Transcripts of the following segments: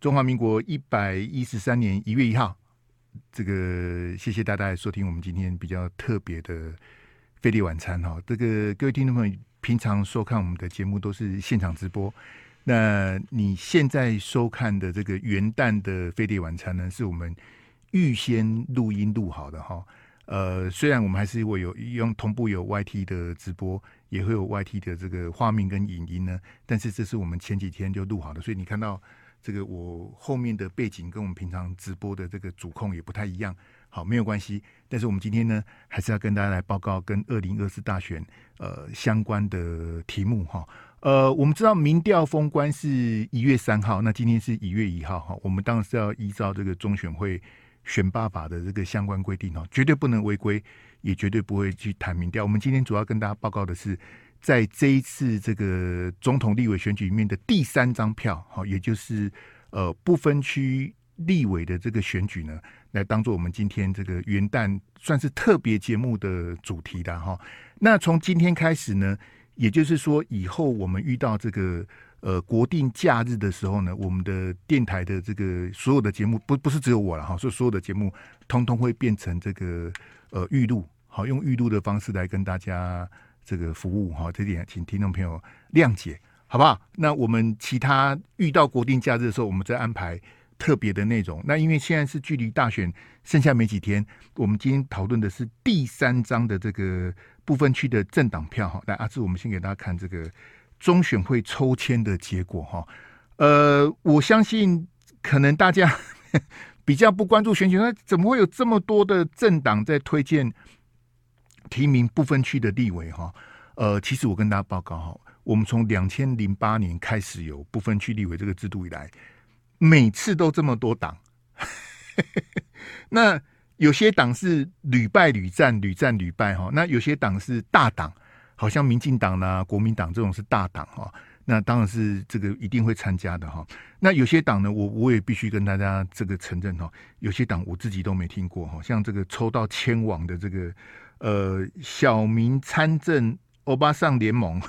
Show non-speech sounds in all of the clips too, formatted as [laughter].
中华民国一百一十三年一月一号，这个谢谢大家收听我们今天比较特别的飞碟晚餐哈。这个各位听众朋友，平常收看我们的节目都是现场直播，那你现在收看的这个元旦的飞碟晚餐呢，是我们预先录音录好的哈。呃，虽然我们还是会有用同步有 YT 的直播，也会有 YT 的这个画面跟影音呢，但是这是我们前几天就录好的，所以你看到这个我后面的背景跟我们平常直播的这个主控也不太一样。好，没有关系。但是我们今天呢，还是要跟大家来报告跟二零二四大选呃相关的题目哈。呃，我们知道民调封关是一月三号，那今天是一月一号哈，我们当然是要依照这个中选会。选罢法的这个相关规定哦，绝对不能违规，也绝对不会去谈民调。我们今天主要跟大家报告的是，在这一次这个总统立委选举里面的第三张票，好，也就是呃不分区立委的这个选举呢，来当做我们今天这个元旦算是特别节目的主题的哈。那从今天开始呢，也就是说以后我们遇到这个。呃，国定假日的时候呢，我们的电台的这个所有的节目，不不是只有我了哈，所以所有的节目通通会变成这个呃预录，好，用预录的方式来跟大家这个服务哈，这点请听众朋友谅解，好不好？那我们其他遇到国定假日的时候，我们再安排特别的内容。那因为现在是距离大选剩下没几天，我们今天讨论的是第三章的这个不分区的政党票哈。来，阿志，我们先给大家看这个。中选会抽签的结果哈，呃，我相信可能大家 [laughs] 比较不关注选举，那怎么会有这么多的政党在推荐提名不分区的立委哈？呃，其实我跟大家报告哈，我们从两千零八年开始有不分区立委这个制度以来，每次都这么多党，[laughs] 那有些党是屡败屡战，屡战屡败哈，那有些党是大党。好像民进党啦、国民党这种是大党哈，那当然是这个一定会参加的哈。那有些党呢，我我也必须跟大家这个承认哈，有些党我自己都没听过哈。像这个抽到千王的这个呃小民参政欧巴桑联盟，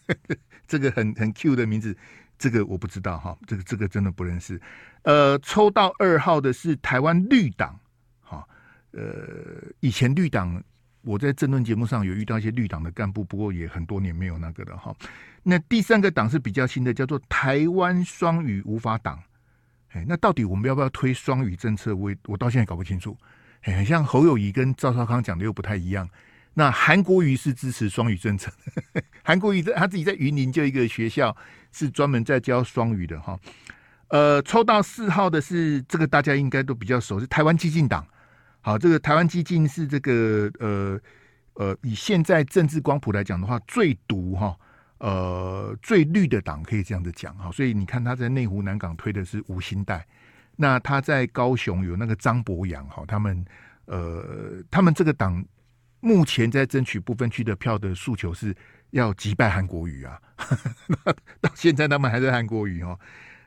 [laughs] 这个很很 Q 的名字，这个我不知道哈，这个这个真的不认识。呃，抽到二号的是台湾绿党哈，呃，以前绿党。我在政论节目上有遇到一些绿党的干部，不过也很多年没有那个了哈。那第三个党是比较新的，叫做台湾双语无法党。哎，那到底我们要不要推双语政策？我我到现在搞不清楚。很，像侯友宜跟赵少康讲的又不太一样。那韩国瑜是支持双语政策，[laughs] 韩国瑜在他自己在云林就一个学校是专门在教双语的哈。呃，抽到四号的是这个大家应该都比较熟，是台湾激进党。好，这个台湾激进是这个呃呃，以现在政治光谱来讲的话，最毒哈呃最绿的党，可以这样子讲哈。所以你看他在内湖南港推的是吴欣岱，那他在高雄有那个张博洋哈，他们呃他们这个党目前在争取不分区的票的诉求是要击败韩国瑜啊，[laughs] 到现在他们还在韩国瑜哦。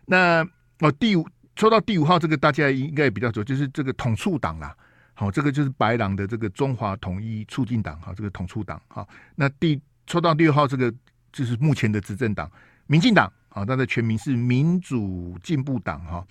那哦第五抽到第五号这个大家应该也比较熟，就是这个统促党啦。好，这个就是白狼的这个中华统一促进党，哈，这个统促党，好，那第抽到第六号这个就是目前的执政党，民进党，啊，它的全名是民主进步党，哈，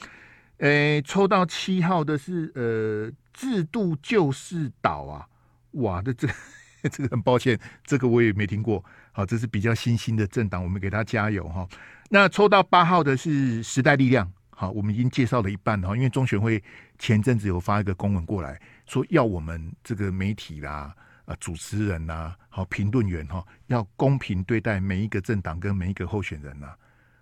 诶，抽到七号的是呃制度救世岛啊，哇，这这 [laughs] 这个很抱歉，这个我也没听过，好，这是比较新兴的政党，我们给他加油哈。那抽到八号的是时代力量。好，我们已经介绍了一半哈，因为中选会前阵子有发一个公文过来，说要我们这个媒体啦、啊主持人呐、好评论员哈，要公平对待每一个政党跟每一个候选人呐。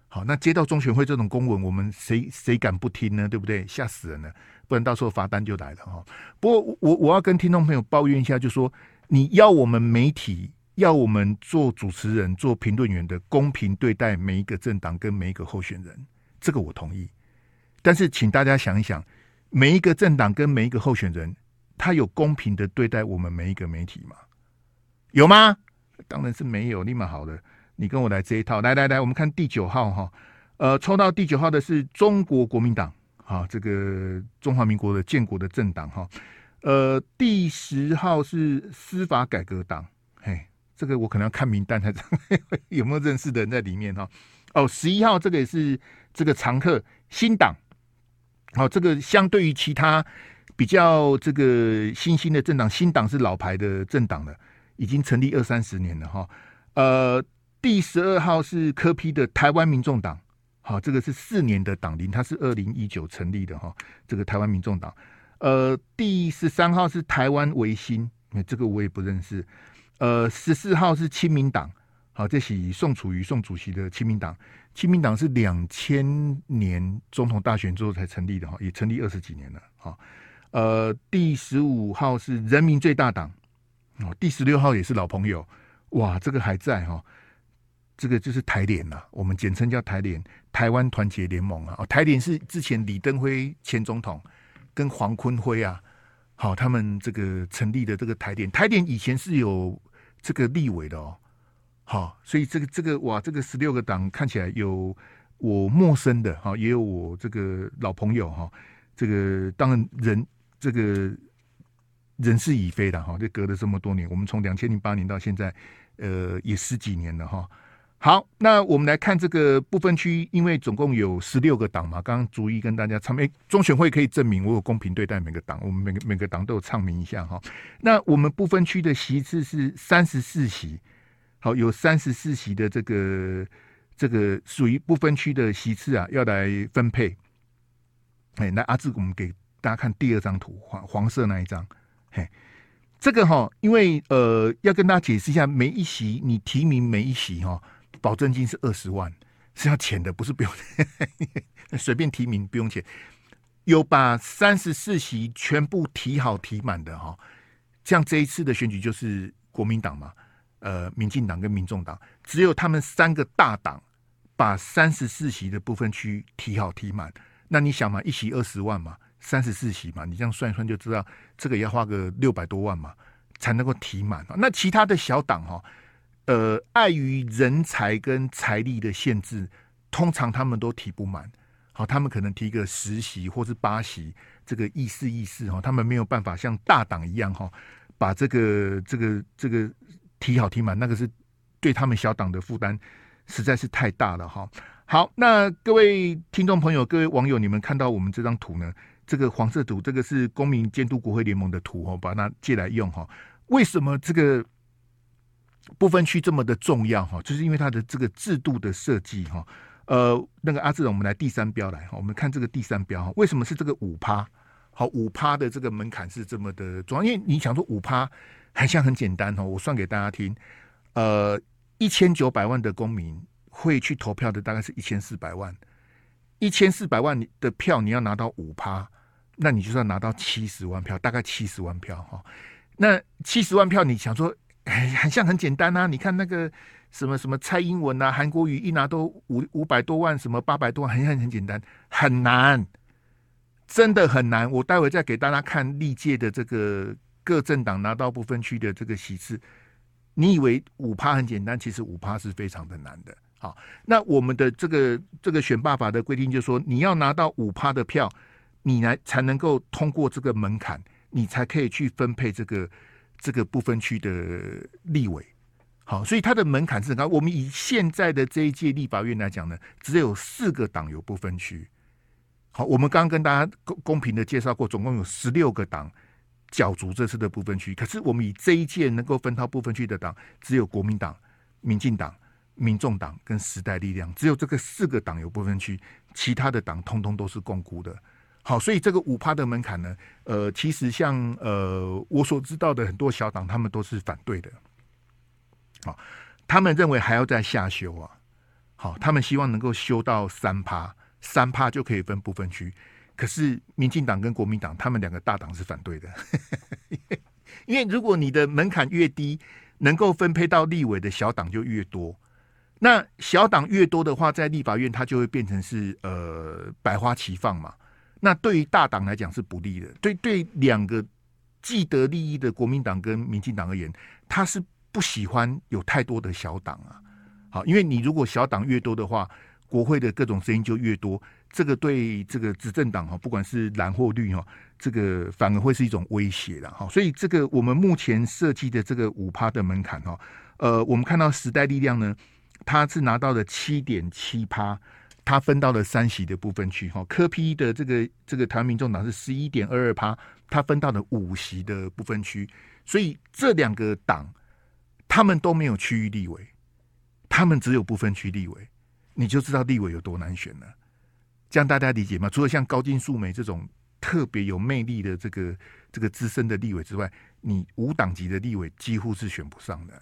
好，那接到中选会这种公文，我们谁谁敢不听呢？对不对？吓死人了，不然到时候罚单就来了哈。不过我我要跟听众朋友抱怨一下，就说你要我们媒体要我们做主持人、做评论员的公平对待每一个政党跟每一个候选人，这个我同意。但是，请大家想一想，每一个政党跟每一个候选人，他有公平的对待我们每一个媒体吗？有吗？当然是没有。立马好了，你跟我来这一套。来来来，我们看第九号哈，呃，抽到第九号的是中国国民党，哈，这个中华民国的建国的政党哈。呃，第十号是司法改革党，嘿，这个我可能要看名单才知道有没有认识的人在里面哈。哦，十一号这个也是这个常客新党。好，这个相对于其他比较这个新兴的政党，新党是老牌的政党了，已经成立二三十年了哈。呃，第十二号是柯 P 的台湾民众党，好，这个是四年的党龄，它是二零一九成立的哈。这个台湾民众党，呃，第十三号是台湾维新，这个我也不认识。呃，十四号是亲民党，好，这是宋楚瑜宋主席的亲民党。亲民党是两千年总统大选之后才成立的哈，也成立二十几年了哈。呃，第十五号是人民最大党哦，第十六号也是老朋友哇，这个还在哈，这个就是台联呐，我们简称叫台联，台湾团结联盟啊。哦，台联是之前李登辉前总统跟黄坤辉啊，好，他们这个成立的这个台联，台联以前是有这个立委的哦。好，所以这个这个哇，这个十六个党看起来有我陌生的哈，也有我这个老朋友哈。这个当然人这个人事已非的哈，就隔了这么多年，我们从两千零八年到现在，呃，也十几年了哈。好，那我们来看这个不分区，因为总共有十六个党嘛，刚刚逐一跟大家唱明，中选会可以证明我有公平对待每个党，我们每个每个党都有唱明一下哈。那我们不分区的席次是三十四席。好，有三十四席的这个这个属于不分区的席次啊，要来分配。哎，那阿志，我们给大家看第二张图，黄黄色那一张。嘿，这个哈，因为呃，要跟大家解释一下，每一席你提名每一席哈，保证金是二十万，是要钱的，不是不用 [laughs] 随便提名不用钱。有把三十四席全部提好提满的哈，像这一次的选举就是国民党嘛。呃，民进党跟民众党只有他们三个大党把三十四席的部分区提好提满。那你想嘛，一席二十万嘛，三十四席嘛，你这样算一算就知道，这个也要花个六百多万嘛，才能够提满。那其他的小党哈，呃，碍于人才跟财力的限制，通常他们都提不满。好，他们可能提个十席或是八席，这个意思意思哈，他们没有办法像大党一样哈，把这个这个这个。提好提满，那个是对他们小党的负担实在是太大了哈。好，那各位听众朋友、各位网友，你们看到我们这张图呢？这个黄色图，这个是公民监督国会联盟的图哦，把它借来用哈。为什么这个不分区这么的重要哈？就是因为它的这个制度的设计哈。呃，那个阿志，我们来第三标来哈，我们看这个第三标哈，为什么是这个五趴？好，五趴的这个门槛是这么的重要，因为你想说五趴。很像很简单哦，我算给大家听，呃，一千九百万的公民会去投票的，大概是一千四百万，一千四百万的票你要拿到五趴，那你就算拿到七十万票，大概七十万票哈。那七十万票，你想说很 [laughs] 像很简单啊？你看那个什么什么蔡英文啊、韩国瑜一拿都五五百多万，什么八百多万，很很很简单，很难，真的很难。我待会再给大家看历届的这个。各政党拿到不分区的这个席次，你以为五趴很简单？其实五趴是非常的难的。好，那我们的这个这个选罢法的规定就是说，你要拿到五趴的票，你来才能够通过这个门槛，你才可以去分配这个这个不分区的立委。好，所以它的门槛是很高。我们以现在的这一届立法院来讲呢，只有四个党有不分区。好，我们刚刚跟大家公公平的介绍过，总共有十六个党。角逐这次的不分区，可是我们以这一届能够分到不分区的党，只有国民党、民进党、民众党跟时代力量，只有这个四个党有不分区，其他的党通通都是共估的。好，所以这个五趴的门槛呢，呃，其实像呃我所知道的很多小党，他们都是反对的。好，他们认为还要再下修啊。好，他们希望能够修到三趴，三趴就可以分不分区。可是，民进党跟国民党他们两个大党是反对的，[laughs] 因为如果你的门槛越低，能够分配到立委的小党就越多。那小党越多的话，在立法院它就会变成是呃百花齐放嘛。那对于大党来讲是不利的。对对，两个既得利益的国民党跟民进党而言，他是不喜欢有太多的小党啊。好，因为你如果小党越多的话，国会的各种声音就越多。这个对这个执政党哈，不管是蓝或绿哈，这个反而会是一种威胁的哈。所以这个我们目前设计的这个五趴的门槛哈，呃，我们看到时代力量呢，它是拿到了七点七趴，他分到了三席的部分区哈，科 P 的这个这个台湾民众党是十一点二二趴，他分到了五席的部分区，所以这两个党他们都没有区域立委，他们只有部分区立委，你就知道立委有多难选了。这样大家理解吗？除了像高金素梅这种特别有魅力的这个这个资深的立委之外，你无党籍的立委几乎是选不上的，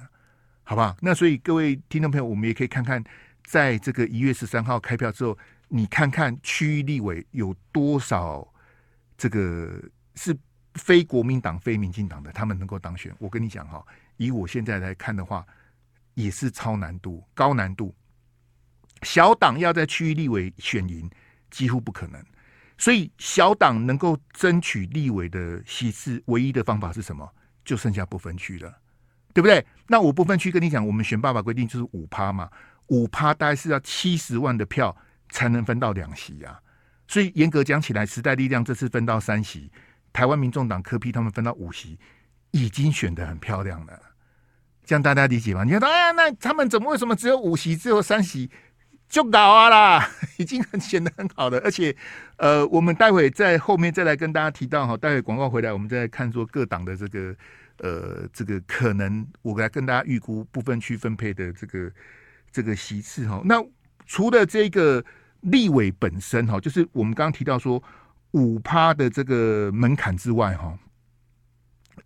好不好？那所以各位听众朋友，我们也可以看看。在这个一月十三号开票之后，你看看区域立委有多少这个是非国民党、非民进党的，他们能够当选。我跟你讲哈，以我现在来看的话，也是超难度、高难度。小党要在区域立委选赢，几乎不可能。所以小党能够争取立委的席次，唯一的方法是什么？就剩下不分区了，对不对？那我不分区跟你讲，我们选罢法规定就是五趴嘛。五趴大概是要七十万的票才能分到两席啊，所以严格讲起来，时代力量这次分到三席，台湾民众党科批他们分到五席，已经选得很漂亮了。这样大家理解吗？你说，哎呀，那他们怎么为什么只有五席，只有三席就搞啊啦？[laughs] 已经很显得很好了。而且，呃，我们待会在后面再来跟大家提到哈，待会广告回来，我们再看说各党的这个呃这个可能，我来跟大家预估部分区分配的这个。这个席次哈，那除了这个立委本身哈，就是我们刚刚提到说五趴的这个门槛之外哈，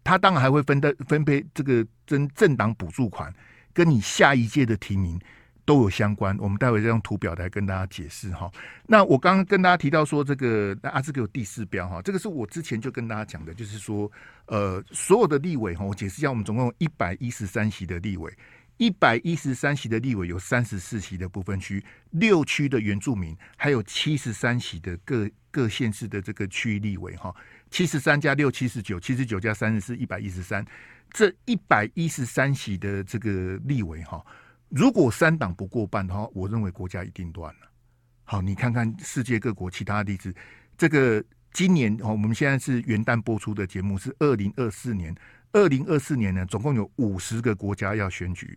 他当然还会分的分配这个政政党补助款，跟你下一届的提名都有相关。我们待会再用图表来跟大家解释哈。那我刚刚跟大家提到说这个啊，这个有第四标哈，这个是我之前就跟大家讲的，就是说呃，所有的立委哈，我解释一下，我们总共有一百一十三席的立委。一百一十三席的立委有三十四席的不分区，六区的原住民，还有七十三席的各各县市的这个区域立委哈，七十三加六七十九，七十九加三十四，一百一十三。这一百一十三席的这个立委哈，如果三党不过半的话，我认为国家一定乱了。好，你看看世界各国其他的例子，这个今年哦，我们现在是元旦播出的节目是二零二四年，二零二四年呢，总共有五十个国家要选举。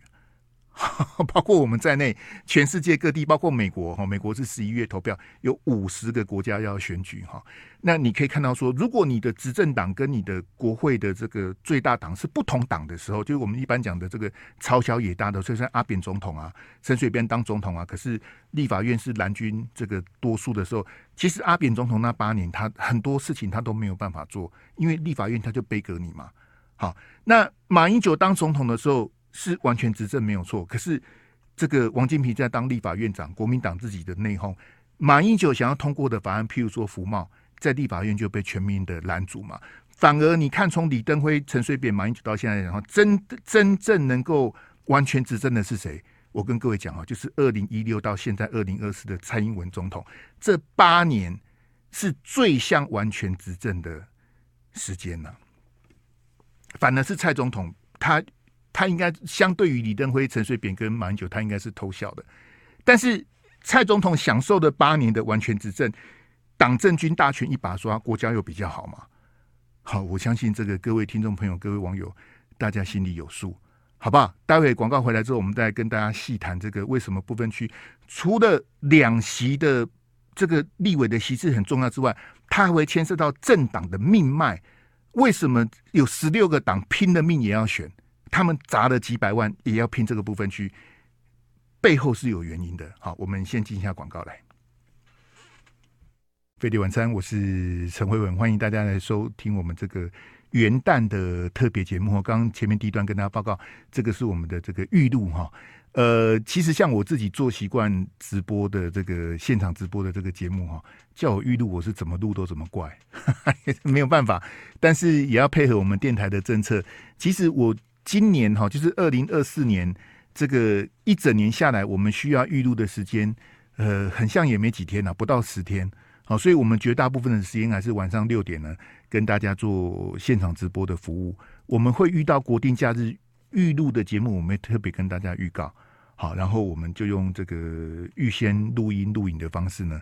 [laughs] 包括我们在内，全世界各地，包括美国哈，美国是十一月投票，有五十个国家要选举哈。那你可以看到说，如果你的执政党跟你的国会的这个最大党是不同党的时候，就是我们一般讲的这个超小野大的，所以像阿扁总统啊，陈水扁当总统啊，可是立法院是蓝军这个多数的时候，其实阿扁总统那八年，他很多事情他都没有办法做，因为立法院他就背革你嘛。好，那马英九当总统的时候。是完全执政没有错，可是这个王金平在当立法院长，国民党自己的内讧，马英九想要通过的法案，譬如说服贸，在立法院就被全民的拦阻嘛。反而你看，从李登辉、陈水扁、马英九到现在，然后真真正能够完全执政的是谁？我跟各位讲啊，就是二零一六到现在二零二四的蔡英文总统，这八年是最像完全执政的时间呢。反而是蔡总统他。他应该相对于李登辉、陈水扁跟马英九，他应该是偷笑的。但是蔡总统享受的八年的完全执政，党政军大权一把抓，国家又比较好嘛？好，我相信这个各位听众朋友、各位网友，大家心里有数，好不好？待会广告回来之后，我们再跟大家细谈这个为什么不分区除了两席的这个立委的席次很重要之外，它还会牵涉到政党的命脉。为什么有十六个党拼了命也要选？他们砸了几百万也要拼这个部分区，背后是有原因的。好，我们先进一下广告来。飞碟晚餐，我是陈慧文，欢迎大家来收听我们这个元旦的特别节目。刚刚前面第一段跟大家报告，这个是我们的这个预录哈。呃，其实像我自己做习惯直播的这个现场直播的这个节目哈，叫我预录，我是怎么录都怎么怪，[laughs] 没有办法。但是也要配合我们电台的政策。其实我。今年哈，就是二零二四年，这个一整年下来，我们需要预录的时间，呃，很像也没几天了，不到十天。好，所以我们绝大部分的时间还是晚上六点呢，跟大家做现场直播的服务。我们会遇到国定假日预录的节目，我们特别跟大家预告。好，然后我们就用这个预先录音录影的方式呢。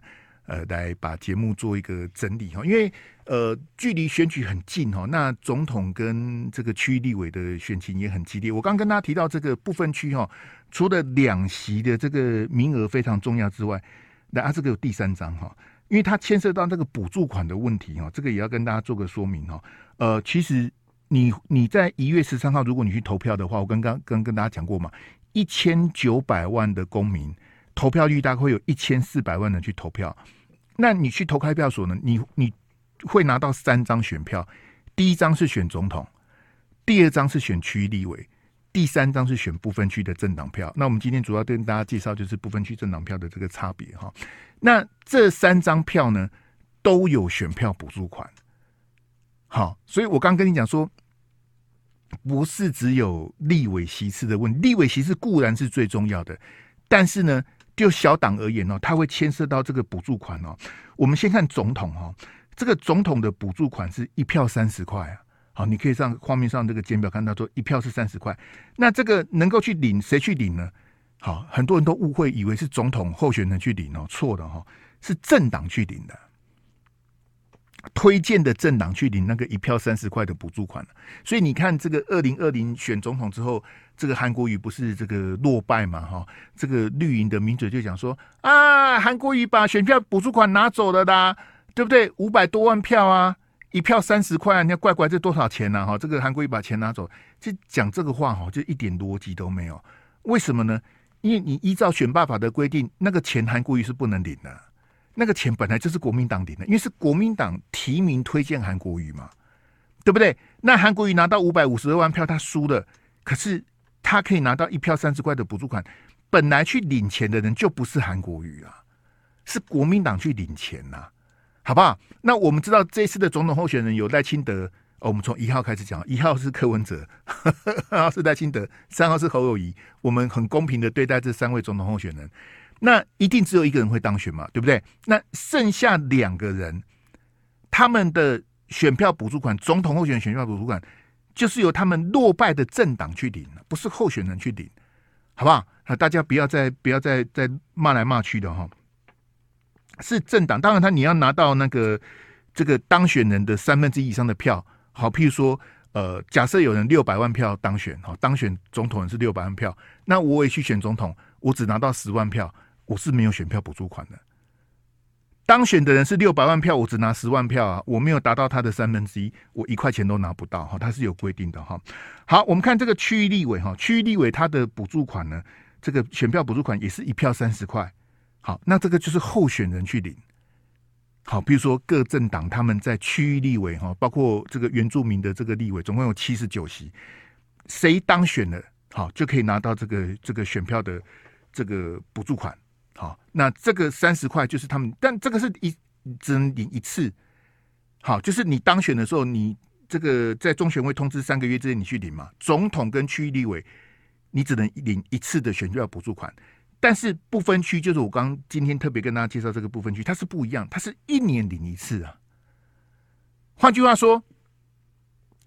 呃，来把节目做一个整理哈，因为呃，距离选举很近哈，那总统跟这个区域立委的选情也很激烈。我刚跟大家提到这个不分区哈，除了两席的这个名额非常重要之外，那啊，这个有第三张哈，因为它牵涉到那个补助款的问题哈，这个也要跟大家做个说明哈。呃，其实你你在一月十三号，如果你去投票的话，我刚刚跟跟大家讲过嘛，一千九百万的公民投票率大概会有一千四百万人去投票，那你去投开票所呢，你你会拿到三张选票，第一张是选总统，第二张是选区立委。第三张是选不分区的政党票，那我们今天主要跟大家介绍就是不分区政党票的这个差别哈。那这三张票呢都有选票补助款，好，所以我刚跟你讲说，不是只有立委席次的问题，立委席次固然是最重要的，但是呢，就小党而言哦，它会牵涉到这个补助款哦。我们先看总统哈，这个总统的补助款是一票三十块啊。好，你可以上画面上这个简表看到说一票是三十块，那这个能够去领谁去领呢？好，很多人都误会以为是总统候选人去领哦，错的哈，是政党去领的，推荐的政党去领那个一票三十块的补助款。所以你看这个二零二零选总统之后，这个韩国瑜不是这个落败嘛？哈，这个绿营的名嘴就讲说啊，韩国瑜把选票补助款拿走了的，对不对？五百多万票啊。一票三十块，你要怪怪这多少钱呢？哈，这个韩国瑜把钱拿走，就讲这个话哈，就一点逻辑都没有。为什么呢？因为你依照选罢法的规定，那个钱韩国瑜是不能领的，那个钱本来就是国民党领的，因为是国民党提名推荐韩国瑜嘛，对不对？那韩国瑜拿到五百五十二万票，他输了，可是他可以拿到一票三十块的补助款，本来去领钱的人就不是韩国瑜啊，是国民党去领钱呐、啊。好不好？那我们知道这次的总统候选人有赖清德，我们从一号开始讲，一号是柯文哲，[laughs] 二号是赖清德，三号是侯友谊。我们很公平的对待这三位总统候选人，那一定只有一个人会当选嘛，对不对？那剩下两个人，他们的选票补助款，总统候选人选票补助款，就是由他们落败的政党去领，不是候选人去领，好不好？啊，大家不要再不要再再骂来骂去的哈。是政党，当然他你要拿到那个这个当选人的三分之一以上的票，好，譬如说，呃，假设有人六百万票当选，好，当选总统人是六百万票，那我也去选总统，我只拿到十万票，我是没有选票补助款的。当选的人是六百万票，我只拿十万票啊，我没有达到他的三分之一，我一块钱都拿不到哈，他是有规定的哈。好，我们看这个区域立委哈，区域立委他的补助款呢，这个选票补助款也是一票三十块。好，那这个就是候选人去领。好，比如说各政党他们在区域立委哈，包括这个原住民的这个立委，总共有七十九席，谁当选了，好就可以拿到这个这个选票的这个补助款。好，那这个三十块就是他们，但这个是一只能领一次。好，就是你当选的时候，你这个在中选会通知三个月之内你去领嘛。总统跟区域立委，你只能领一次的选票补助款。但是不分区就是我刚今天特别跟大家介绍这个不分区，它是不一样，它是一年领一次啊。换句话说，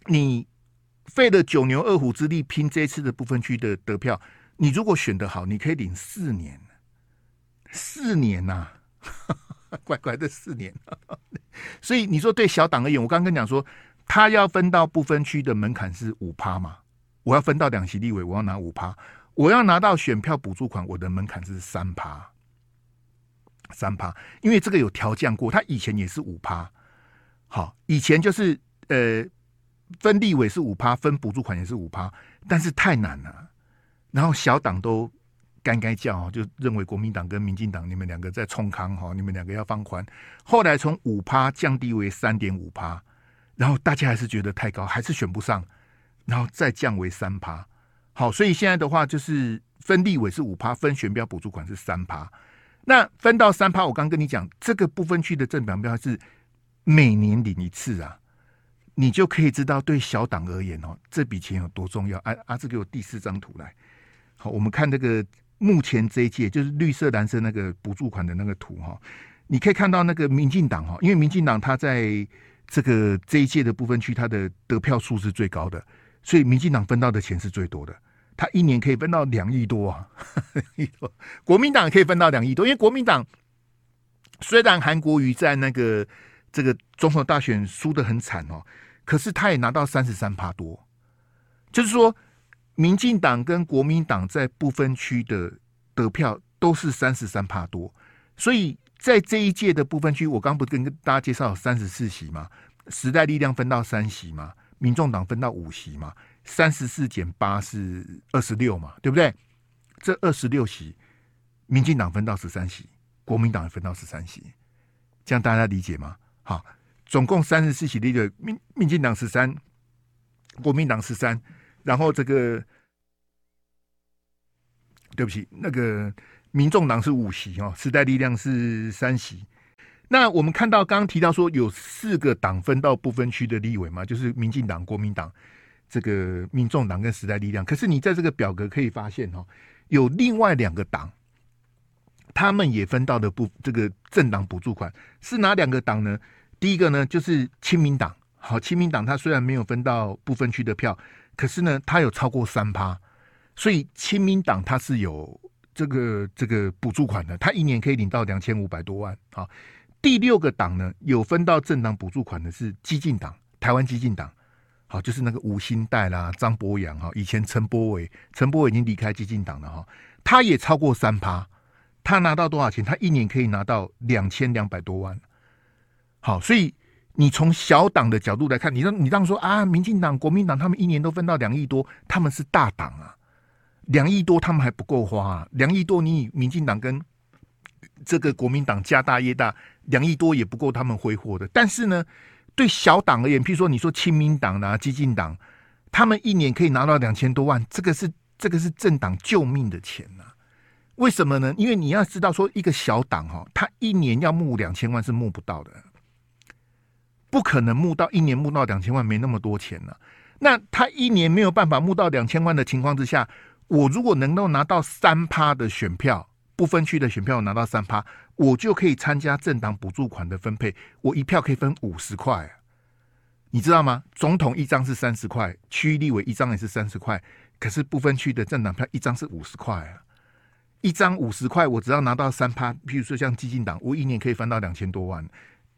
你费了九牛二虎之力拼这一次的不分区的得票，你如果选得好，你可以领四年，四年呐、啊，[laughs] 乖乖的四年。[laughs] 所以你说对小党而言，我刚刚跟你讲说，他要分到不分区的门槛是五趴嘛，我要分到两席立委，我要拿五趴。我要拿到选票补助款，我的门槛是三趴，三趴，因为这个有调降过，他以前也是五趴，好，以前就是呃分立委是五趴，分补助款也是五趴，但是太难了，然后小党都该该叫，就认为国民党跟民进党你们两个在冲康哈，你们两个要放宽，后来从五趴降低为三点五趴，然后大家还是觉得太高，还是选不上，然后再降为三趴。好，所以现在的话就是分立委是五趴，分选标补助款是三趴。那分到三趴，我刚跟你讲，这个不分区的政党标是每年领一次啊，你就可以知道对小党而言哦，这笔钱有多重要。啊阿志给我第四张图来。好，我们看这个目前这一届就是绿色蓝色那个补助款的那个图哈，你可以看到那个民进党哈，因为民进党它在这个这一届的部分区，它的得票数是最高的。所以民进党分到的钱是最多的，他一年可以分到两亿多啊，两亿多。国民党可以分到两亿多，因为国民党虽然韩国瑜在那个这个总统大选输的很惨哦，可是他也拿到三十三趴多，就是说民进党跟国民党在不分区的得票都是三十三趴多，所以在这一届的不分区，我刚不跟大家介绍三十四席嘛？时代力量分到三席嘛？民众党分到五席嘛？三十四减八是二十六嘛？对不对？这二十六席，民进党分到十三席，国民党分到十三席，这样大家理解吗？好，总共三十四席的一个民民进党十三，国民党十三，然后这个对不起，那个民众党是五席哦，时代力量是三席。那我们看到刚刚提到说有四个党分到不分区的立委嘛，就是民进党、国民党、这个民众党跟时代力量。可是你在这个表格可以发现哦，有另外两个党，他们也分到的不这个政党补助款是哪两个党呢？第一个呢就是亲民党，好，亲民党它虽然没有分到不分区的票，可是呢它有超过三趴，所以亲民党它是有这个这个补助款的，它一年可以领到两千五百多万啊。第六个党呢，有分到政党补助款的是激进党，台湾激进党，好，就是那个吴欣岱啦、张博洋哈，以前陈柏伟，陈柏伟已经离开激进党了哈，他也超过三趴，他拿到多少钱？他一年可以拿到两千两百多万。好，所以你从小党的角度来看，你让你这样说啊，民进党、国民党他们一年都分到两亿多，他们是大党啊，两亿多他们还不够花啊，两亿多你以民进党跟这个国民党家大业大。两亿多也不够他们挥霍的，但是呢，对小党而言，譬如说你说亲民党啊、激进党，他们一年可以拿到两千多万，这个是这个是政党救命的钱呐、啊。为什么呢？因为你要知道，说一个小党哈，他一年要募两千万是募不到的，不可能募到一年募到两千万，没那么多钱呢、那他一年没有办法募到两千万的情况之下，我如果能够拿到三趴的选票。不分区的选票拿到三趴，我就可以参加政党补助款的分配。我一票可以分五十块，你知道吗？总统一张是三十块，区立委一张也是三十块。可是不分区的政党票一张是五十块啊，一张五十块，我只要拿到三趴。譬如说像基进党，我一年可以分到两千多万。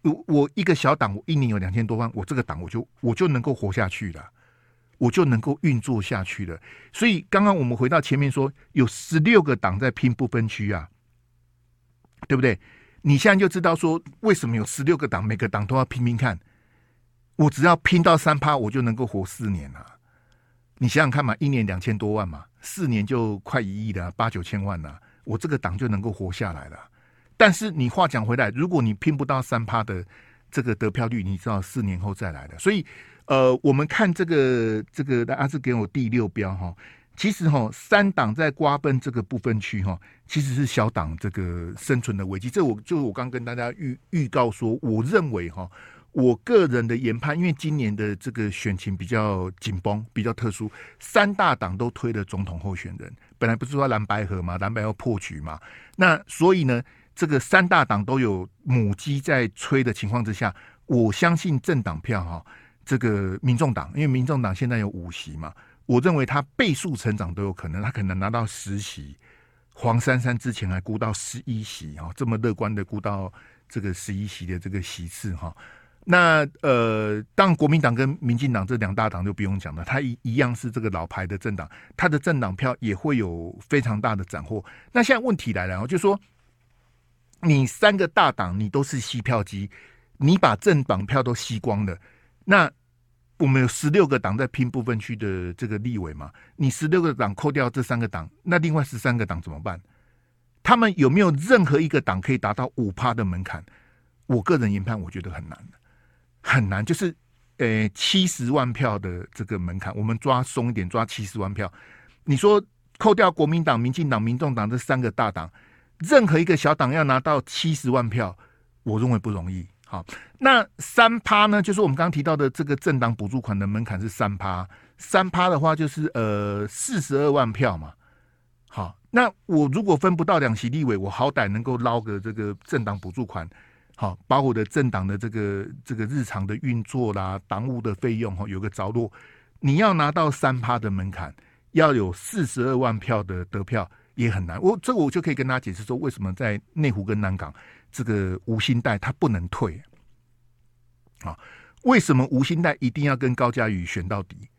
我我一个小党，我一年有两千多万，我这个党我就我就能够活下去了。我就能够运作下去了。所以刚刚我们回到前面说，有十六个党在拼不分区啊，对不对？你现在就知道说，为什么有十六个党，每个党都要拼拼看。我只要拼到三趴，我就能够活四年了。你想想看嘛，一年两千多万嘛，四年就快一亿了，八九千万了。我这个党就能够活下来了。但是你话讲回来，如果你拼不到三趴的这个得票率，你知道四年后再来的。所以。呃，我们看这个这个，大家是给我第六标哈。其实哈，三党在瓜分这个部分区哈，其实是小党这个生存的危机。这我就我刚跟大家预预告说，我认为哈，我个人的研判，因为今年的这个选情比较紧绷，比较特殊，三大党都推了总统候选人。本来不是说蓝白合嘛，蓝白要破局嘛，那所以呢，这个三大党都有母鸡在吹的情况之下，我相信政党票哈。这个民众党，因为民众党现在有五席嘛，我认为他倍数成长都有可能，他可能拿到十席。黄珊珊之前还估到十一席哈，这么乐观的估到这个十一席的这个席次哈。那呃，当然国民党跟民进党这两大党就不用讲了，他一一样是这个老牌的政党，他的政党票也会有非常大的斩获。那现在问题来了，就是说你三个大党你都是吸票机，你把政党票都吸光了。那我们有十六个党在拼部分区的这个立委嘛？你十六个党扣掉这三个党，那另外十三个党怎么办？他们有没有任何一个党可以达到五趴的门槛？我个人研判，我觉得很难，很难。就是呃，七十万票的这个门槛，我们抓松一点，抓七十万票。你说扣掉国民党、民进党、民众党这三个大党，任何一个小党要拿到七十万票，我认为不容易。好，那三趴呢？就是我们刚刚提到的这个政党补助款的门槛是三趴，三趴的话就是呃四十二万票嘛。好，那我如果分不到两席立委，我好歹能够捞个这个政党补助款，好，把我的政党的这个这个日常的运作啦、党务的费用哈有个着落。你要拿到三趴的门槛，要有四十二万票的得票也很难。我这我就可以跟大家解释说，为什么在内湖跟南港。这个吴欣岱他不能退啊？为什么吴欣岱一定要跟高嘉瑜选到底？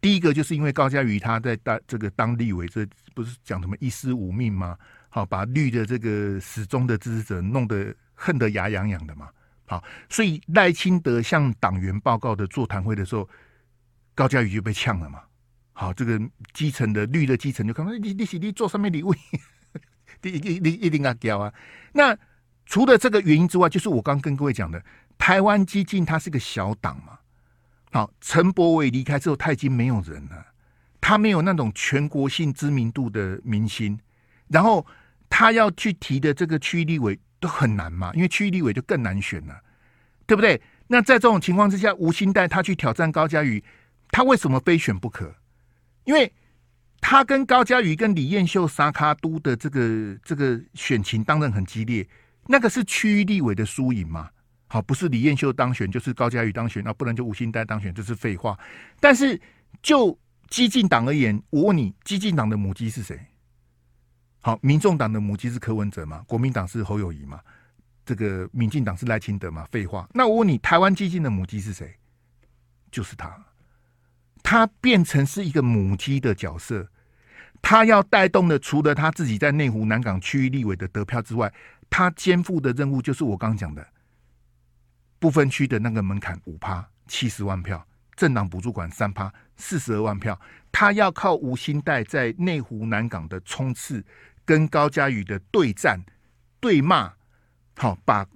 第一个就是因为高嘉瑜他在当这个当立委，这不是讲什么一尸五命吗？好，把绿的这个死忠的支持者弄得恨得牙痒痒的嘛。好，所以赖清德向党员报告的座谈会的时候，高嘉瑜就被呛了嘛。好，这个基层的绿的基层就看到你你你做什么礼物？[laughs] 你你你一定要交啊。那除了这个原因之外，就是我刚跟各位讲的，台湾激进它是个小党嘛。好，陈柏伟离开之后，他已经没有人了，他没有那种全国性知名度的明星，然后他要去提的这个区立委。都很难嘛，因为区立委就更难选了，对不对？那在这种情况之下，吴兴岱他去挑战高嘉瑜，他为什么非选不可？因为他跟高嘉瑜跟李彦秀、沙卡都的这个这个选情当然很激烈，那个是区域立委的输赢嘛。好，不是李彦秀当选，就是高嘉瑜当选，那不然就吴欣岱当选，这是废话。但是就激进党而言，我问你，激进党的母鸡是谁？好，民众党的母鸡是柯文哲嘛？国民党是侯友宜嘛？这个民进党是赖清德嘛？废话。那我问你，台湾激进的母鸡是谁？就是他，他变成是一个母鸡的角色，他要带动的，除了他自己在内湖南港区域立委的得票之外，他肩负的任务就是我刚讲的不分区的那个门槛五趴七十万票，政党补助款三趴四十二万票，他要靠吴兴岱在内湖南港的冲刺。跟高嘉宇的对战、对骂，好，把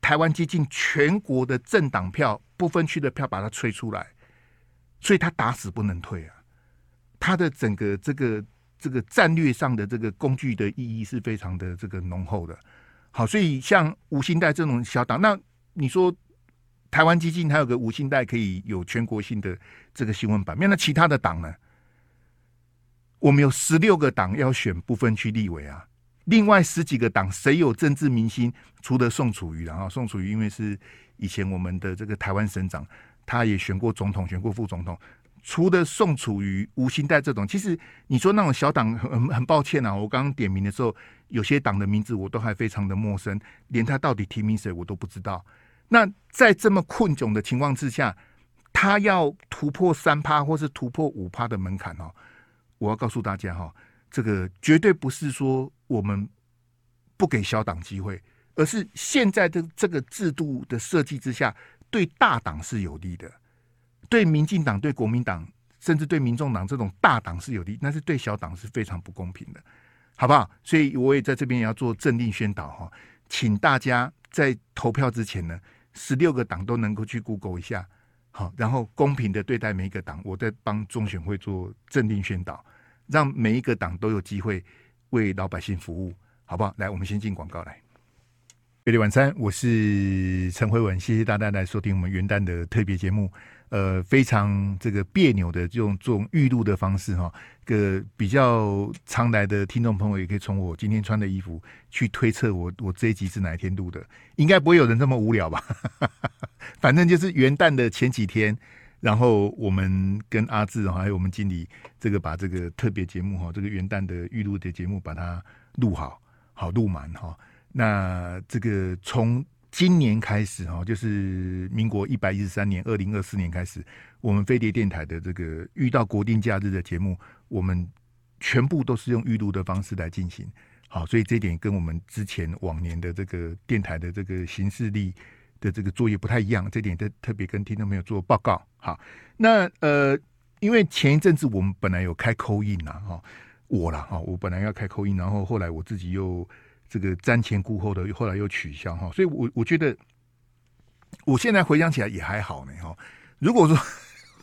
台湾接近全国的政党票、不分区的票把它吹出来，所以他打死不能退啊！他的整个这个这个战略上的这个工具的意义是非常的这个浓厚的。好，所以像吴欣岱这种小党，那你说台湾基金还有个吴欣岱可以有全国性的这个新闻版面，那其他的党呢？我们有十六个党要选不分区立委啊，另外十几个党谁有政治明星？除了宋楚瑜，然后宋楚瑜因为是以前我们的这个台湾省长，他也选过总统，选过副总统。除了宋楚瑜、吴欣岱这种，其实你说那种小党，很很抱歉啊，我刚刚点名的时候，有些党的名字我都还非常的陌生，连他到底提名谁我都不知道。那在这么困窘的情况之下，他要突破三趴或是突破五趴的门槛哦。我要告诉大家哈，这个绝对不是说我们不给小党机会，而是现在的这个制度的设计之下，对大党是有利的，对民进党、对国民党，甚至对民众党这种大党是有利，但是对小党是非常不公平的，好不好？所以我也在这边也要做政令宣导哈，请大家在投票之前呢，十六个党都能够去 Google 一下。好，然后公平的对待每一个党，我在帮中选会做政令宣导，让每一个党都有机会为老百姓服务，好不好？来，我们先进广告来。月里晚餐，我是陈辉文，谢谢大家来收听我们元旦的特别节目。呃，非常这个别扭的这种这种预录的方式哈，个比较常来的听众朋友也可以从我今天穿的衣服去推测我我这一集是哪一天录的，应该不会有人这么无聊吧？[laughs] 反正就是元旦的前几天，然后我们跟阿志还有我们经理这个把这个特别节目哈，这个元旦的预录的节目把它录好，好录满哈。那这个从今年开始哈，就是民国一百一十三年二零二四年开始，我们飞碟电台的这个遇到国定假日的节目，我们全部都是用预录的方式来进行。好，所以这一点跟我们之前往年的这个电台的这个行事历的这个作业不太一样，这点特特别跟听众朋友做报告。好，那呃，因为前一阵子我们本来有开 call in 呐，哈，我啦哈，我本来要开 call in，然后后来我自己又。这个瞻前顾后的，后来又取消哈，所以我我觉得，我现在回想起来也还好呢哈。如果说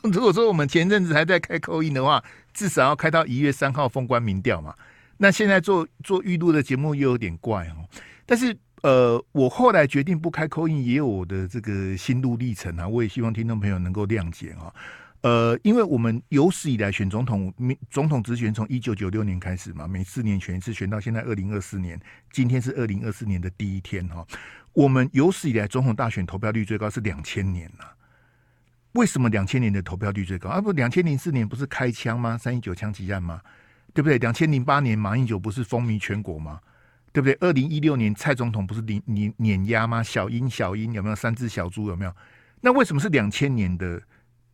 [laughs] 如果说我们前阵子还在开扣印的话，至少要开到一月三号封关民调嘛。那现在做做预录的节目又有点怪哦。但是呃，我后来决定不开扣印也有我的这个心路历程啊。我也希望听众朋友能够谅解哈。呃，因为我们有史以来选总统，总统直选从一九九六年开始嘛，每四年选一次，选到现在二零二四年，今天是二零二四年的第一天哈。我们有史以来总统大选投票率最高是两千年呐。为什么两千年的投票率最高？啊不，两千零四年不是开枪吗？三一九枪击案吗？对不对？两千零八年马英九不是风靡全国吗？对不对？二零一六年蔡总统不是碾碾碾压吗？小英小英有没有三只小猪有没有？那为什么是两千年的？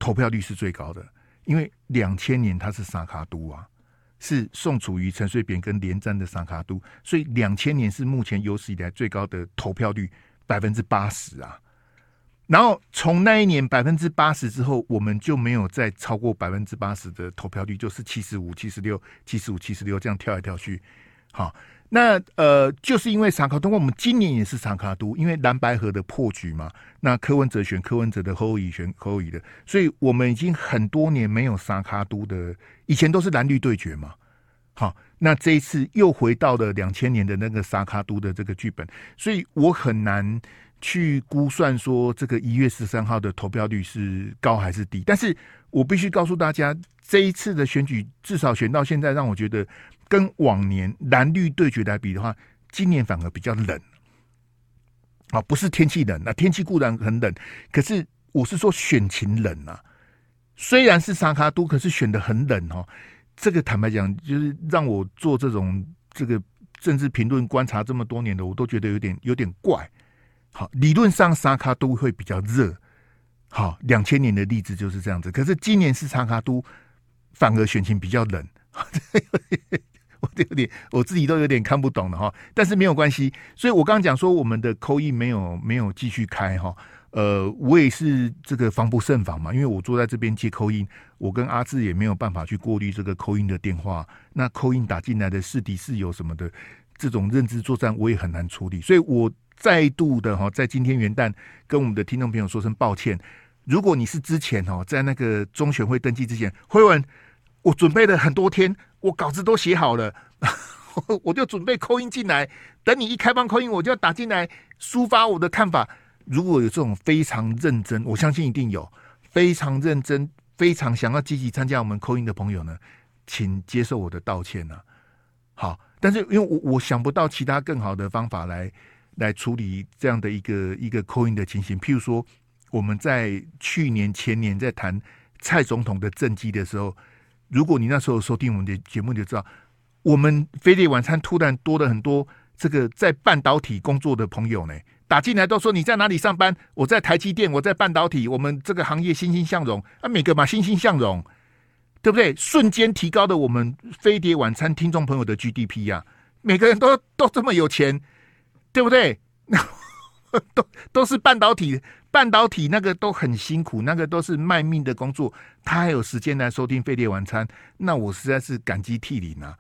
投票率是最高的，因为两千年他是萨卡都啊，是宋楚瑜、陈水扁跟连战的萨卡都，所以两千年是目前有史以来最高的投票率百分之八十啊。然后从那一年百分之八十之后，我们就没有再超过百分之八十的投票率，就是七十五、七十六、七十五、七十六这样跳来跳去。好，那呃，就是因为沙卡，通过，我们今年也是三脚督，因为蓝白河的破局嘛。那柯文哲选柯文哲的，侯友选侯友的，所以我们已经很多年没有三脚督的，以前都是蓝绿对决嘛。好，那这一次又回到了两千年的那个三脚督的这个剧本，所以我很难。去估算说这个一月十三号的投票率是高还是低，但是我必须告诉大家，这一次的选举至少选到现在，让我觉得跟往年蓝绿对决来比的话，今年反而比较冷。啊，不是天气冷，那天气固然很冷，可是我是说选情冷啊。虽然是沙卡都，可是选的很冷哦。这个坦白讲，就是让我做这种这个政治评论观察这么多年的，我都觉得有点有点怪。好，理论上沙卡都会比较热。好，两千年的例子就是这样子。可是今年是沙卡都，反而选情比较冷。我有点，我自己都有点看不懂了哈。但是没有关系，所以我刚刚讲说我们的扣印没有没有继续开哈。呃，我也是这个防不胜防嘛，因为我坐在这边接扣印我跟阿志也没有办法去过滤这个扣印的电话。那扣印打进来的是敌是友什么的，这种认知作战我也很难处理，所以我。再度的哈，在今天元旦跟我们的听众朋友说声抱歉。如果你是之前哈，在那个中选会登记之前，辉文，我准备了很多天，我稿子都写好了，[laughs] 我就准备扣音进来，等你一开放扣音我就要打进来抒发我的看法。如果有这种非常认真，我相信一定有非常认真、非常想要积极参加我们扣音的朋友呢，请接受我的道歉呢、啊。好，但是因为我我想不到其他更好的方法来。来处理这样的一个一个扣音的情形，譬如说我们在去年前年在谈蔡总统的政绩的时候，如果你那时候收听我们的节目，就知道我们飞碟晚餐突然多了很多这个在半导体工作的朋友呢，打进来都说你在哪里上班？我在台积电，我在半导体，我们这个行业欣欣向荣啊，每个嘛欣欣向荣，对不对？瞬间提高了我们飞碟晚餐听众朋友的 GDP 呀、每个人都都这么有钱。对不对？[laughs] 都都是半导体，半导体那个都很辛苦，那个都是卖命的工作。他还有时间来收听费列晚餐，那我实在是感激涕零啊。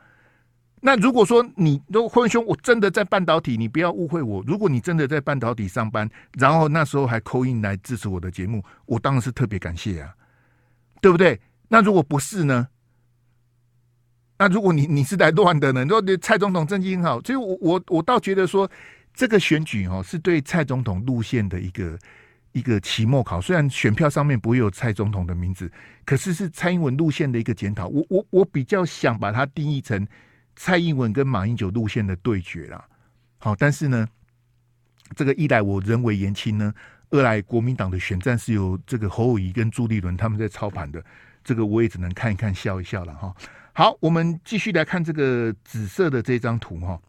那如果说你，如果辉文兄，我真的在半导体，你不要误会我。如果你真的在半导体上班，然后那时候还扣印来支持我的节目，我当然是特别感谢啊，对不对？那如果不是呢？那如果你你是来乱的呢？如果蔡总统政绩很好，所以我我我倒觉得说。这个选举哦，是对蔡总统路线的一个一个期末考。虽然选票上面不会有蔡总统的名字，可是是蔡英文路线的一个检讨。我我我比较想把它定义成蔡英文跟马英九路线的对决啦。好，但是呢，这个一来我人微言轻呢，二来国民党的选战是由这个侯友宜跟朱立伦他们在操盘的，这个我也只能看一看笑一笑了哈。好，我们继续来看这个紫色的这张图哈。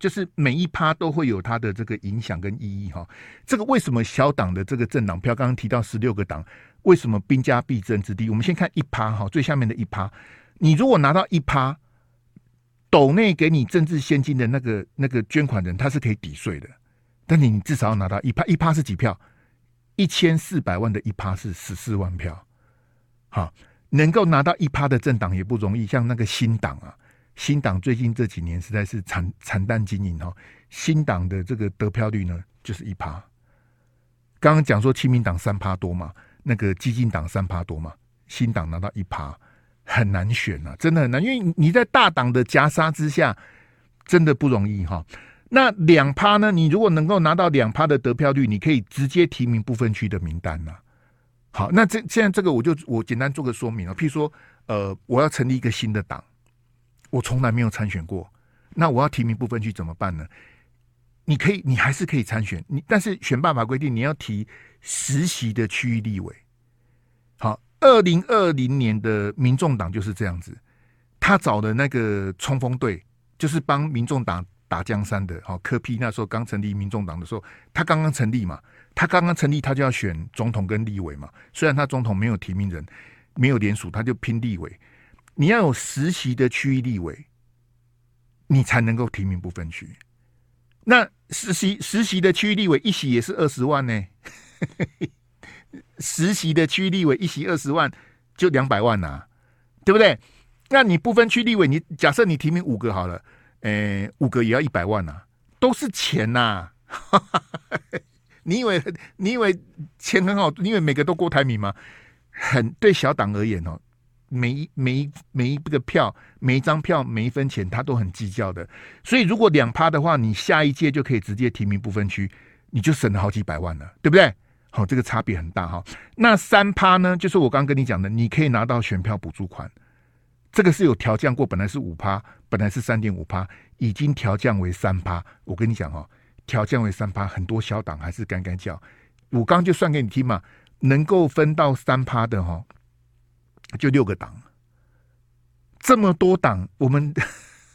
就是每一趴都会有它的这个影响跟意义哈。这个为什么小党的这个政党票，刚刚提到十六个党，为什么兵家必争之地？我们先看一趴哈，最下面的一趴，你如果拿到一趴，斗内给你政治献金的那个那个捐款人，他是可以抵税的。但你你至少要拿到一趴，一趴是几票？一千四百万的一趴是十四万票。好，能够拿到一趴的政党也不容易，像那个新党啊。新党最近这几年实在是惨惨淡经营哈，新党的这个得票率呢就是一趴。刚刚讲说亲民党三趴多嘛，那个激进党三趴多嘛，新党拿到一趴很难选啊，真的很难，因为你在大党的夹杀之下，真的不容易哈。那两趴呢？你如果能够拿到两趴的得票率，你可以直接提名不分区的名单呐。好，那这现在这个我就我简单做个说明啊，譬如说呃，我要成立一个新的党。我从来没有参选过，那我要提名不分区怎么办呢？你可以，你还是可以参选，你但是选办法规定你要提实习的区域立委。好，二零二零年的民众党就是这样子，他找的那个冲锋队就是帮民众党打江山的。好，柯 P 那时候刚成立民众党的时候，他刚刚成立嘛，他刚刚成立他就要选总统跟立委嘛，虽然他总统没有提名人。没有联署，他就拼立委。你要有实习的区域立委，你才能够提名不分区。那实习实习的区域立委一席也是二十万呢，[laughs] 实习的区域立委一席二十万，就两百万呐、啊，对不对？那你不分区立委，你假设你提名五个好了，诶、五个也要一百万呐、啊，都是钱呐、啊。[laughs] 你以为你以为钱很好？你以为每个都郭台铭吗？很对小党而言哦，每一每一每一个票，每一张票，每一分钱，他都很计较的。所以如果两趴的话，你下一届就可以直接提名不分区，你就省了好几百万了，对不对？好，这个差别很大哈。那三趴呢？就是我刚跟你讲的，你可以拿到选票补助款，这个是有调降过，本来是五趴，本来是三点五趴，已经调降为三趴。我跟你讲哈。调降为三趴，很多小党还是干干叫。我刚就算给你听嘛，能够分到三趴的哈，就六个党。这么多党，我们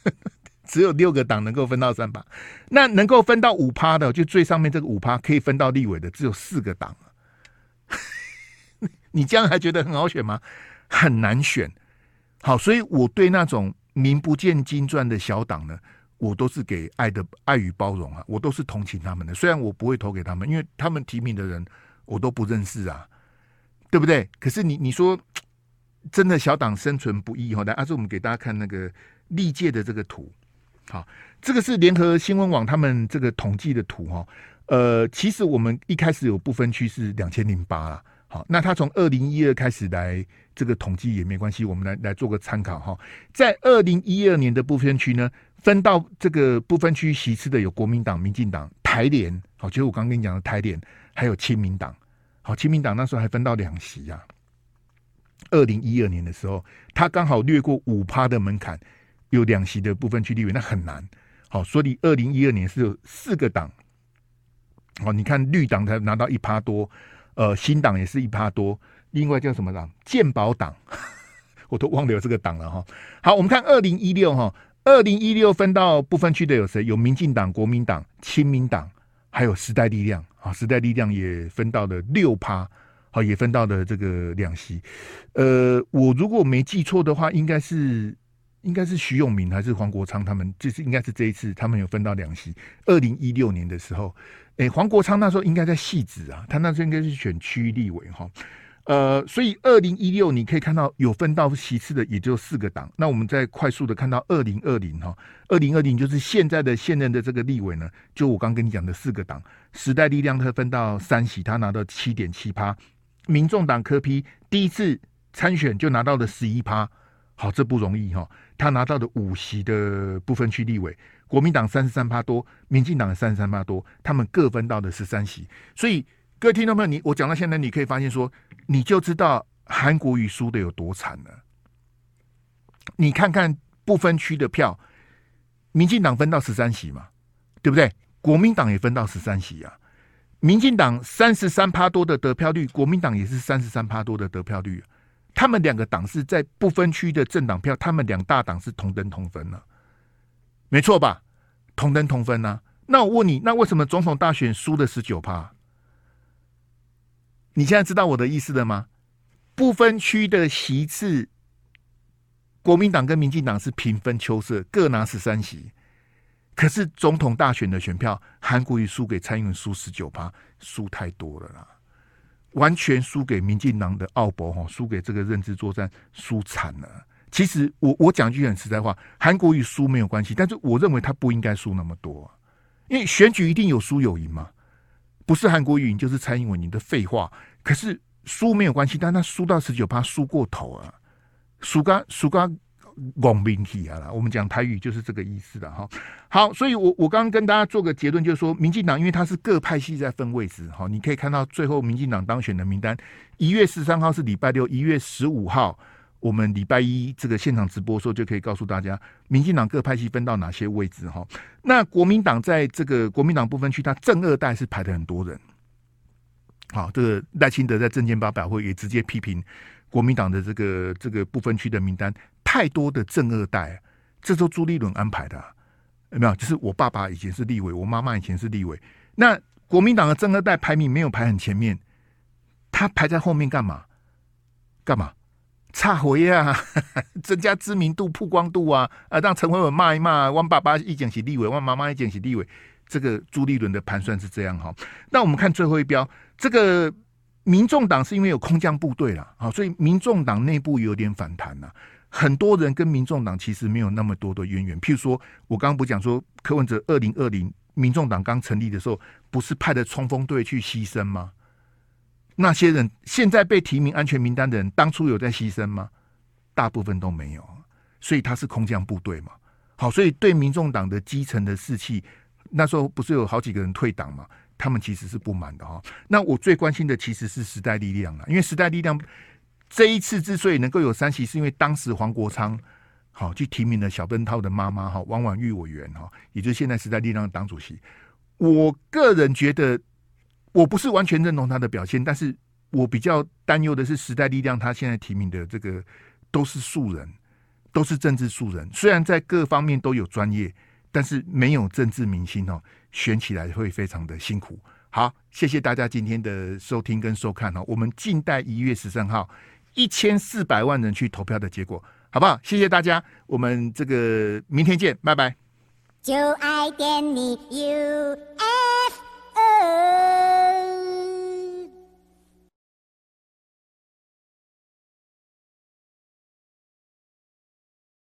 [laughs] 只有六个党能够分到三趴。那能够分到五趴的，就最上面这个五趴可以分到立委的，只有四个党。[laughs] 你这样还觉得很好选吗？很难选。好，所以我对那种名不见经传的小党呢。我都是给爱的爱与包容啊，我都是同情他们的。虽然我不会投给他们，因为他们提名的人我都不认识啊，对不对？可是你你说真的小党生存不易哈。来，阿、啊、我们给大家看那个历届的这个图，好，这个是联合新闻网他们这个统计的图哈。呃，其实我们一开始有不分区是两千零八啊。好，那他从二零一二开始来这个统计也没关系，我们来来做个参考哈。在二零一二年的不分区呢，分到这个不分区席次的有国民党、民进党、台联，好，就是我刚刚跟你讲的台联，还有亲民党。好，亲民党那时候还分到两席啊。二零一二年的时候，他刚好略过五趴的门槛，有两席的部分区立委，那很难。好，所以二零一二年是有四个党。好，你看绿党才拿到一趴多。呃，新党也是一趴多，另外叫什么党？健保党，[laughs] 我都忘了有这个党了哈。好，我们看二零一六哈，二零一六分到不分区的有谁？有民进党、国民党、亲民党，还有时代力量啊。时代力量也分到了六趴，好，也分到了这个两席。呃，我如果没记错的话，应该是应该是徐永明还是黄国昌他们，就是应该是这一次他们有分到两席。二零一六年的时候。哎，黄国昌那时候应该在汐止啊，他那时候应该是选区立委哈，呃，所以二零一六你可以看到有分到席次的也就四个党。那我们再快速的看到二零二零哈，二零二零就是现在的现任的这个立委呢，就我刚跟你讲的四个党，时代力量他分到三席，他拿到七点七趴，民众党科批第一次参选就拿到了十一趴，好，这不容易哈，他拿到的五席的不分区立委。国民党三十三趴多，民进党三十三趴多，他们各分到的十三席。所以各位听众朋友，你我讲到现在，你可以发现说，你就知道韩国瑜输的有多惨了。你看看不分区的票，民进党分到十三席嘛，对不对？国民党也分到十三席啊。民进党三十三趴多的得票率，国民党也是三十三趴多的得票率。他们两个党是在不分区的政党票，他们两大党是同登同分了。没错吧？同登同分啊。那我问你，那为什么总统大选输了十九趴？你现在知道我的意思了吗？不分区的席次，国民党跟民进党是平分秋色，各拿十三席。可是总统大选的选票，韩国瑜输给蔡英文输十九趴，输太多了啦，完全输给民进党的奥博哈，输给这个认知作战，输惨了。其实我我讲句很实在话，韩国瑜输没有关系，但是我认为他不应该输那么多，啊，因为选举一定有输有赢嘛，不是韩国瑜赢就是蔡英文赢的废话。可是输没有关系，但他输到十九趴，输过头啊，输刚输刚网民体啊啦，我们讲台语就是这个意思的哈。好，所以我我刚刚跟大家做个结论，就是说民进党因为他是各派系在分位置哈，你可以看到最后民进党当选的名单，一月十三号是礼拜六，一月十五号。我们礼拜一这个现场直播的时候，就可以告诉大家，民进党各派系分到哪些位置哈。那国民党在这个国民党部分区，他正二代是排的很多人。好，这个赖清德在政见发表会也直接批评国民党的这个这个部分区的名单太多的正二代，这都朱立伦安排的，有没有？就是我爸爸以前是立委，我妈妈以前是立委。那国民党的正二代排名没有排很前面，他排在后面干嘛？干嘛？差回啊，[laughs] 增加知名度、曝光度啊，啊，让陈慧文骂一骂，汪爸爸一讲起立委，汪妈妈一讲起立委，这个朱立伦的盘算是这样哈。那我们看最后一标，这个民众党是因为有空降部队了，啊，所以民众党内部有点反弹了。很多人跟民众党其实没有那么多的渊源，譬如说，我刚刚不讲说柯文哲二零二零民众党刚成立的时候，不是派的冲锋队去牺牲吗？那些人现在被提名安全名单的人，当初有在牺牲吗？大部分都没有，所以他是空降部队嘛。好，所以对民众党的基层的士气，那时候不是有好几个人退党嘛？他们其实是不满的哈。那我最关心的其实是时代力量啊，因为时代力量这一次之所以能够有三席，是因为当时黄国昌好去提名了小灯泡的妈妈哈王婉玉委员哈，也就是现在时代力量的党主席。我个人觉得。我不是完全认同他的表现，但是我比较担忧的是时代力量，他现在提名的这个都是素人，都是政治素人。虽然在各方面都有专业，但是没有政治明星哦，选起来会非常的辛苦。好，谢谢大家今天的收听跟收看哦，我们静待一月十三号一千四百万人去投票的结果，好不好？谢谢大家，我们这个明天见，拜拜。就爱点你 UFO